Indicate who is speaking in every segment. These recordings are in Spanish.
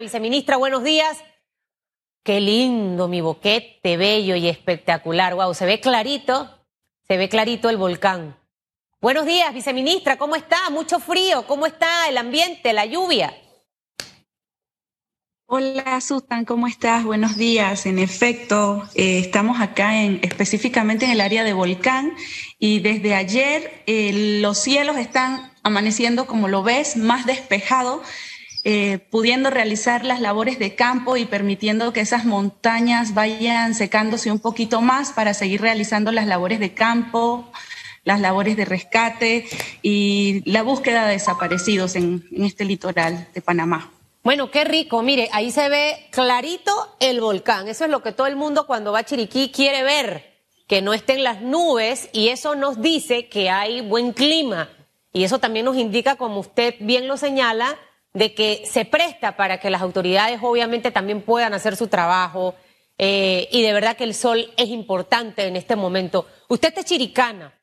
Speaker 1: Viceministra, buenos días. Qué lindo mi boquete, bello y espectacular. Wow, se ve clarito, se ve clarito el volcán. Buenos días, viceministra, ¿cómo está? Mucho frío, ¿cómo está el ambiente, la lluvia?
Speaker 2: Hola Susan, ¿cómo estás? Buenos días. En efecto, eh, estamos acá en, específicamente en el área de volcán y desde ayer eh, los cielos están amaneciendo, como lo ves, más despejados eh, pudiendo realizar las labores de campo y permitiendo que esas montañas vayan secándose un poquito más para seguir realizando las labores de campo, las labores de rescate y la búsqueda de desaparecidos en, en este litoral de Panamá.
Speaker 1: Bueno, qué rico. Mire, ahí se ve clarito el volcán. Eso es lo que todo el mundo cuando va a Chiriquí quiere ver, que no estén las nubes y eso nos dice que hay buen clima. Y eso también nos indica, como usted bien lo señala, de que se presta para que las autoridades obviamente también puedan hacer su trabajo eh, y de verdad que el sol es importante en este momento. Usted es chiricana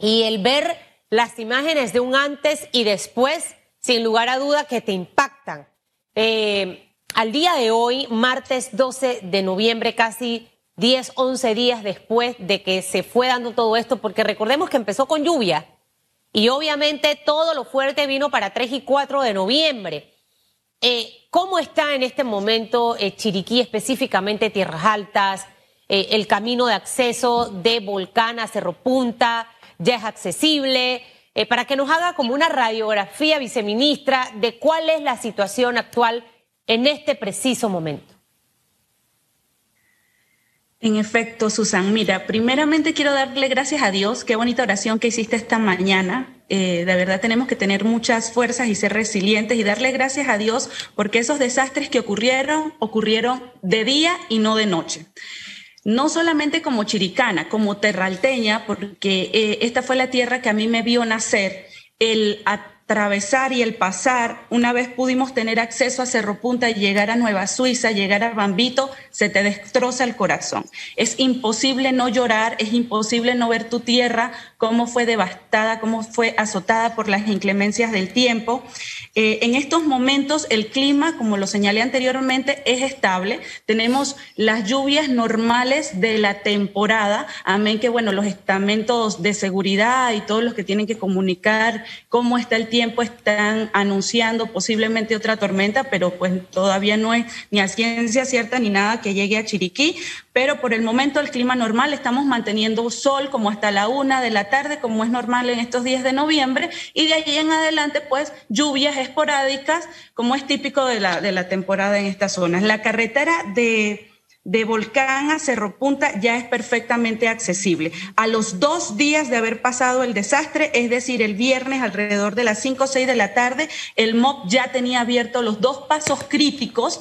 Speaker 1: y el ver las imágenes de un antes y después, sin lugar a duda que te impactan. Eh, al día de hoy, martes 12 de noviembre, casi 10, 11 días después de que se fue dando todo esto, porque recordemos que empezó con lluvia y obviamente todo lo fuerte vino para 3 y 4 de noviembre. Eh, ¿Cómo está en este momento eh, Chiriquí, específicamente Tierras Altas? Eh, el camino de acceso de Volcán a Cerro Punta ya es accesible. para que nos haga como una radiografía, viceministra, de cuál es la situación actual en este preciso momento.
Speaker 2: En efecto, Susan, mira, primeramente quiero darle gracias a Dios, qué bonita oración que hiciste esta mañana. Eh, de verdad tenemos que tener muchas fuerzas y ser resilientes y darle gracias a Dios porque esos desastres que ocurrieron, ocurrieron de día y no de noche. No solamente como chiricana, como terralteña, porque eh, esta fue la tierra que a mí me vio nacer, el atravesar y el pasar, una vez pudimos tener acceso a Cerro Punta y llegar a Nueva Suiza, llegar a Bambito, se te destroza el corazón. Es imposible no llorar, es imposible no ver tu tierra, cómo fue devastada, cómo fue azotada por las inclemencias del tiempo. Eh, en estos momentos el clima, como lo señalé anteriormente, es estable. Tenemos las lluvias normales de la temporada. Amén que, bueno, los estamentos de seguridad y todos los que tienen que comunicar cómo está el tiempo están anunciando posiblemente otra tormenta, pero pues todavía no es ni a ciencia cierta ni nada que llegue a Chiriquí. Pero por el momento el clima normal, estamos manteniendo sol como hasta la una de la tarde, como es normal en estos días de noviembre, y de allí en adelante pues lluvias esporádicas, como es típico de la, de la temporada en estas zonas. La carretera de de Volcán a Cerro Punta ya es perfectamente accesible. A los dos días de haber pasado el desastre, es decir, el viernes alrededor de las 5 o 6 de la tarde, el MOP ya tenía abierto los dos pasos críticos.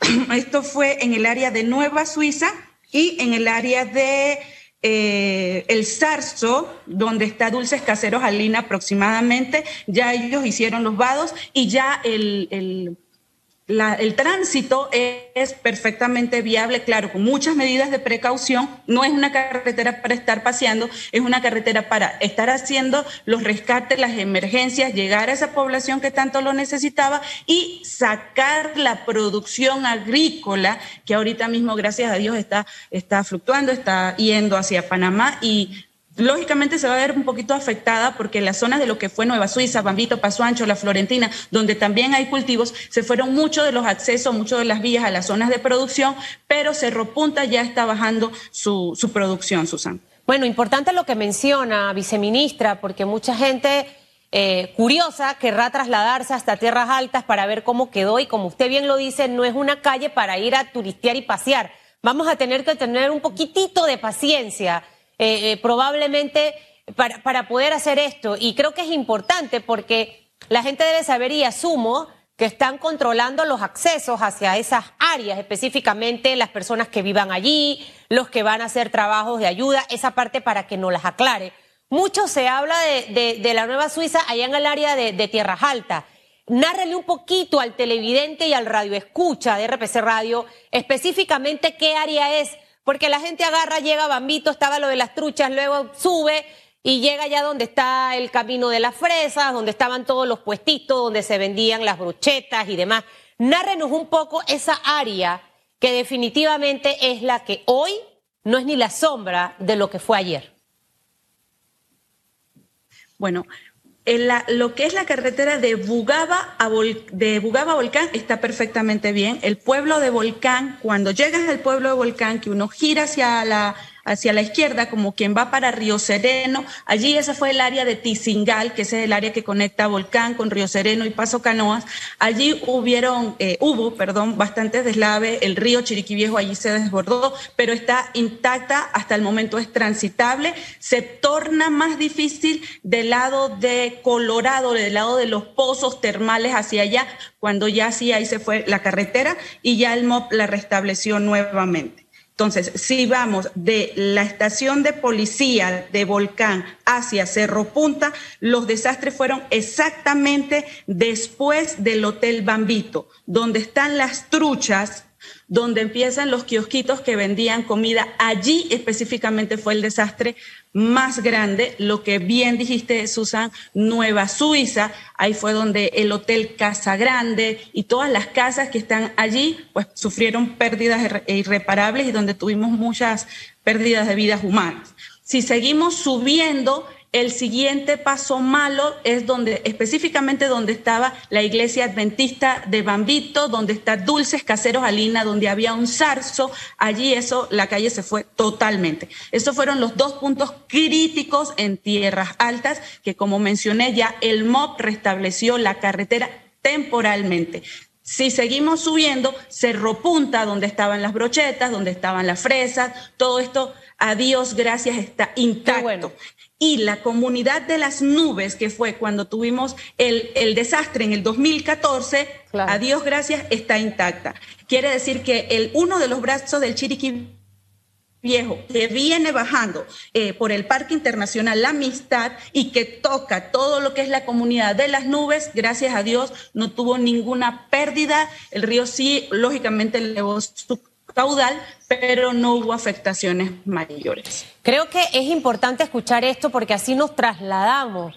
Speaker 2: Esto fue en el área de Nueva Suiza y en el área de eh, el Zarzo, donde está Dulces Caseros Alina aproximadamente, ya ellos hicieron los vados y ya el el tránsito es perfectamente viable, claro, con muchas medidas de precaución. No es una carretera para estar paseando, es una carretera para estar haciendo los rescates, las emergencias, llegar a esa población que tanto lo necesitaba y sacar la producción agrícola que ahorita mismo, gracias a Dios, está, está fluctuando, está yendo hacia Panamá y lógicamente se va a ver un poquito afectada porque las zonas de lo que fue Nueva Suiza, Bambito, Paso Ancho, La Florentina, donde también hay cultivos, se fueron muchos de los accesos, muchos de las vías a las zonas de producción, pero Cerro Punta ya está bajando su, su producción, Susan.
Speaker 1: Bueno, importante lo que menciona, viceministra, porque mucha gente eh, curiosa querrá trasladarse hasta tierras altas para ver cómo quedó y como usted bien lo dice, no es una calle para ir a turistear y pasear. Vamos a tener que tener un poquitito de paciencia eh, eh, probablemente para, para poder hacer esto. Y creo que es importante porque la gente debe saber y asumo que están controlando los accesos hacia esas áreas, específicamente las personas que vivan allí, los que van a hacer trabajos de ayuda, esa parte para que nos las aclare. Mucho se habla de, de, la Nueva Suiza allá en el área de, Tierras Altas. Nárrele un poquito al televidente y al radio escucha de RPC Radio específicamente qué área es porque la gente agarra, llega a Bambito, estaba lo de las truchas, luego sube y llega allá donde está el camino de las fresas, donde estaban todos los puestitos, donde se vendían las brochetas y demás. Nárrenos un poco esa área que definitivamente es la que hoy no es ni la sombra de lo que fue ayer.
Speaker 2: Bueno, lo que es la carretera de Bugaba, a de Bugaba a Volcán está perfectamente bien. El pueblo de Volcán, cuando llegas al pueblo de Volcán, que uno gira hacia la hacia la izquierda, como quien va para Río Sereno. Allí esa fue el área de Tizingal, que es el área que conecta Volcán con Río Sereno y Paso Canoas. Allí hubieron, eh, hubo, perdón, bastantes deslaves. El río Chiriquí Viejo allí se desbordó, pero está intacta. Hasta el momento es transitable. Se torna más difícil del lado de Colorado, del lado de los pozos termales hacia allá, cuando ya sí ahí se fue la carretera y ya el MOP la restableció nuevamente. Entonces, si vamos de la estación de policía de Volcán hacia Cerro Punta, los desastres fueron exactamente después del Hotel Bambito, donde están las truchas donde empiezan los kiosquitos que vendían comida. Allí específicamente fue el desastre más grande, lo que bien dijiste, Susan, Nueva Suiza, ahí fue donde el Hotel Casa Grande y todas las casas que están allí, pues sufrieron pérdidas irreparables y donde tuvimos muchas pérdidas de vidas humanas. Si seguimos subiendo, el siguiente paso malo es donde, específicamente donde estaba la iglesia adventista de Bambito, donde está Dulces Caseros Alina, donde había un zarzo. Allí eso, la calle se fue totalmente. Esos fueron los dos puntos críticos en tierras altas que, como mencioné ya, el MOP restableció la carretera temporalmente. Si seguimos subiendo, Cerro Punta, donde estaban las brochetas, donde estaban las fresas, todo esto, a Dios gracias, está intacto y la comunidad de las nubes, que fue cuando tuvimos el, desastre en el 2014, a Dios gracias, está intacta. Quiere decir que el, uno de los brazos del Chiriquí viejo que viene bajando eh, por el Parque Internacional La Amistad y que toca todo lo que es la comunidad de las nubes, gracias a Dios no tuvo ninguna pérdida. El río sí, lógicamente, elevó su caudal, pero no hubo afectaciones mayores.
Speaker 1: Creo que es importante escuchar esto porque así nos trasladamos.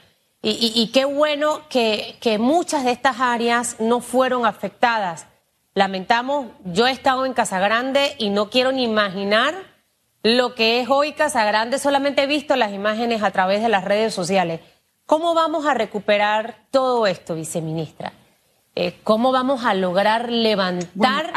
Speaker 1: Y, qué bueno que, que, muchas de estas áreas no fueron afectadas. Lamentamos, yo he estado en Casagrande y no quiero ni imaginar lo que es hoy Casagrande, solamente he visto las imágenes a través de las redes sociales. ¿Cómo vamos a recuperar todo esto, viceministra? Eh, ¿Cómo vamos a lograr levantar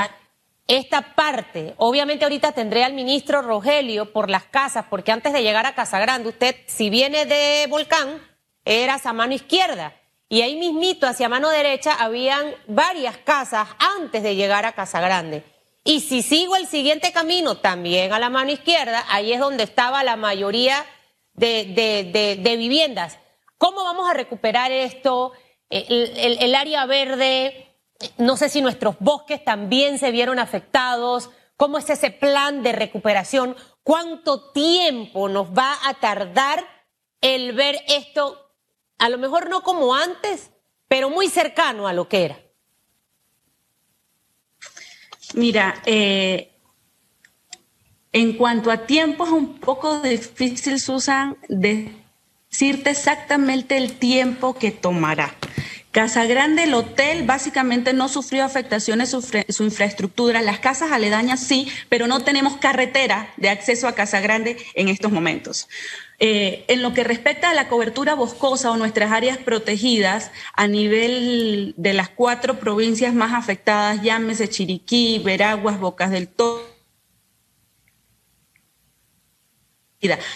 Speaker 1: esta parte. Obviamente ahorita tendré al ministro Rogelio por las casas, porque antes de llegar a Casa Grande, usted, si viene de Volcán, era a mano izquierda. Y ahí mismito, hacia mano derecha, habían varias casas antes de llegar a Casa Grande. Y si sigo el siguiente camino, también a la mano izquierda, ahí es donde estaba la mayoría de, de, viviendas. ¿Cómo vamos a recuperar esto? el área verde, no sé si nuestros bosques también se vieron afectados. ¿Cómo es ese plan de recuperación? ¿Cuánto tiempo nos va a tardar el ver esto, a lo mejor no como antes, pero muy cercano a lo que era?
Speaker 2: Mira, eh, en cuanto a tiempo es un poco difícil, Susan, decirte exactamente el tiempo que tomará. Casa Grande, el hotel básicamente no sufrió afectaciones su, su, infraestructura, las casas aledañas sí, pero no tenemos carretera de acceso a Casa Grande en estos momentos. Eh, en lo que respecta a la cobertura boscosa o nuestras áreas protegidas a nivel de las cuatro provincias más afectadas, llámese Chiriquí, Veraguas, Bocas del Toro,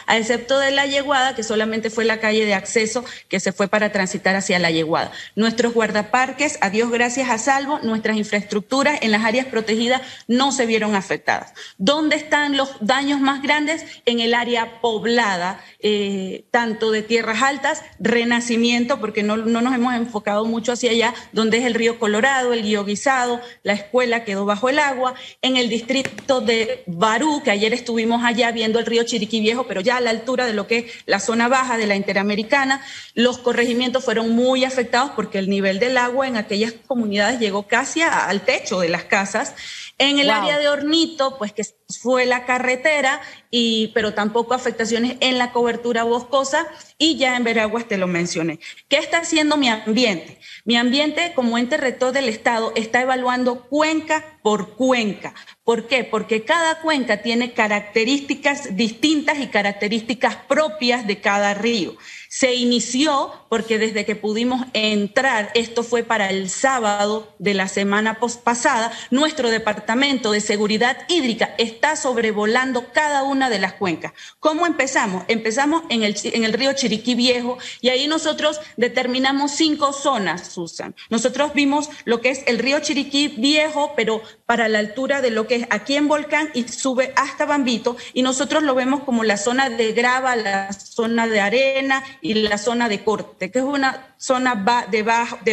Speaker 2: a excepto de la Yeguada, que solamente fue la calle de acceso que se fue para transitar hacia la Yeguada. Nuestros guardaparques, a Dios gracias a salvo, nuestras infraestructuras en las áreas protegidas no se vieron afectadas. ¿Dónde están los daños más grandes? En el área poblada, eh, tanto de tierras altas, renacimiento, porque no, no, nos hemos enfocado mucho hacia allá, donde es el río Colorado, el guío guisado, la escuela quedó bajo el agua, en el distrito de Barú, que ayer estuvimos allá viendo el río Chiriquí pero ya a la altura de lo que es la zona baja de la Interamericana. Los corregimientos fueron muy afectados porque el nivel del agua en aquellas comunidades llegó casi al techo de las casas. En el área de Hornito, pues que fue la carretera, y, pero tampoco afectaciones en la cobertura boscosa y ya en Veraguas te lo mencioné. ¿Qué está haciendo mi ambiente? Mi ambiente como ente rector del Estado está evaluando cuenca por cuenca. ¿Por qué? Porque cada cuenca tiene características distintas y características propias de cada río. Se inició porque desde que pudimos entrar, esto fue para el sábado de la semana pasada, nuestro departamento de seguridad hídrica está sobrevolando cada una de las cuencas. ¿Cómo empezamos? Empezamos en el, río Chiriquí Viejo y ahí nosotros determinamos cinco zonas, Susan. Nosotros vimos lo que es el río Chiriquí Viejo, pero para la altura de lo que es aquí en Volcán y sube hasta Bambito y nosotros lo vemos como la zona de grava, la zona de arena y la zona de corte, que es una zona de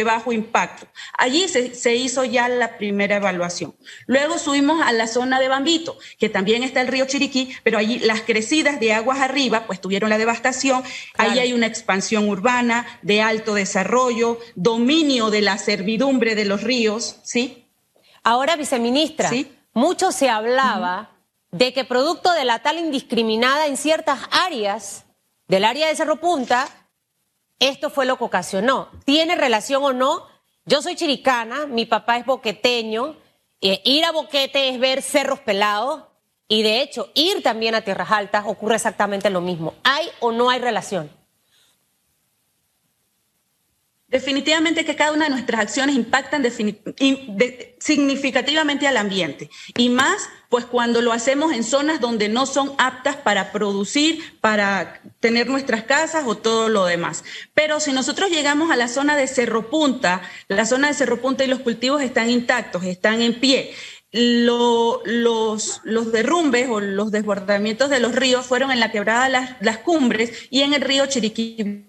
Speaker 2: bajo, impacto. Allí se, hizo ya la primera evaluación. Luego subimos a la zona de Bambito, que también está el río Chiriquí, pero allí las crecidas de aguas arriba, pues tuvieron la devastación. Ahí hay una expansión urbana de alto desarrollo, dominio de la servidumbre de los ríos, ¿sí?
Speaker 1: Ahora, viceministra, ¿Sí? mucho se hablaba de que producto de la tal indiscriminada en ciertas áreas del área de Cerro Punta, esto fue lo que ocasionó. ¿Tiene relación o no? Yo soy chiricana, mi papá es boqueteño. Eh, ir a Boquete es ver cerros pelados y de hecho ir también a Tierras Altas ocurre exactamente lo mismo. ¿Hay o no hay relación?
Speaker 2: Definitivamente que cada una de nuestras acciones impactan significativamente al ambiente y más pues cuando lo hacemos en zonas donde no son aptas para producir, para tener nuestras casas o todo lo demás. Pero si nosotros llegamos a la zona de Cerro Punta, la zona de Cerro Punta y los cultivos están intactos, están en pie. Los, los derrumbes o los desbordamientos de los ríos fueron en la quebrada las, las cumbres y en el río Chiriquí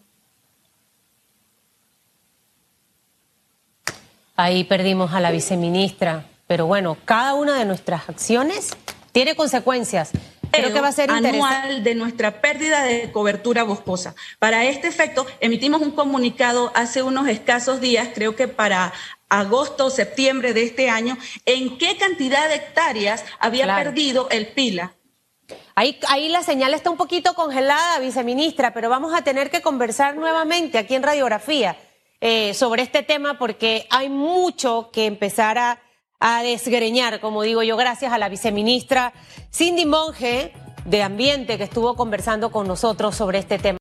Speaker 1: Ahí perdimos a la viceministra, pero bueno, cada una de nuestras acciones tiene consecuencias.
Speaker 2: Creo que va a ser anual de nuestra pérdida de cobertura boscosa. Para este efecto, emitimos un comunicado hace unos escasos días, creo que para agosto o septiembre de este año, en qué cantidad de hectáreas había perdido el pila.
Speaker 1: Ahí, ahí la señal está un poquito congelada, viceministra, pero vamos a tener que conversar nuevamente aquí en Radiografía. Eh, sobre este tema porque hay mucho que empezar a, a desgreñar, como digo yo, gracias a la viceministra Cindy Monge de Ambiente que estuvo conversando con nosotros sobre este tema.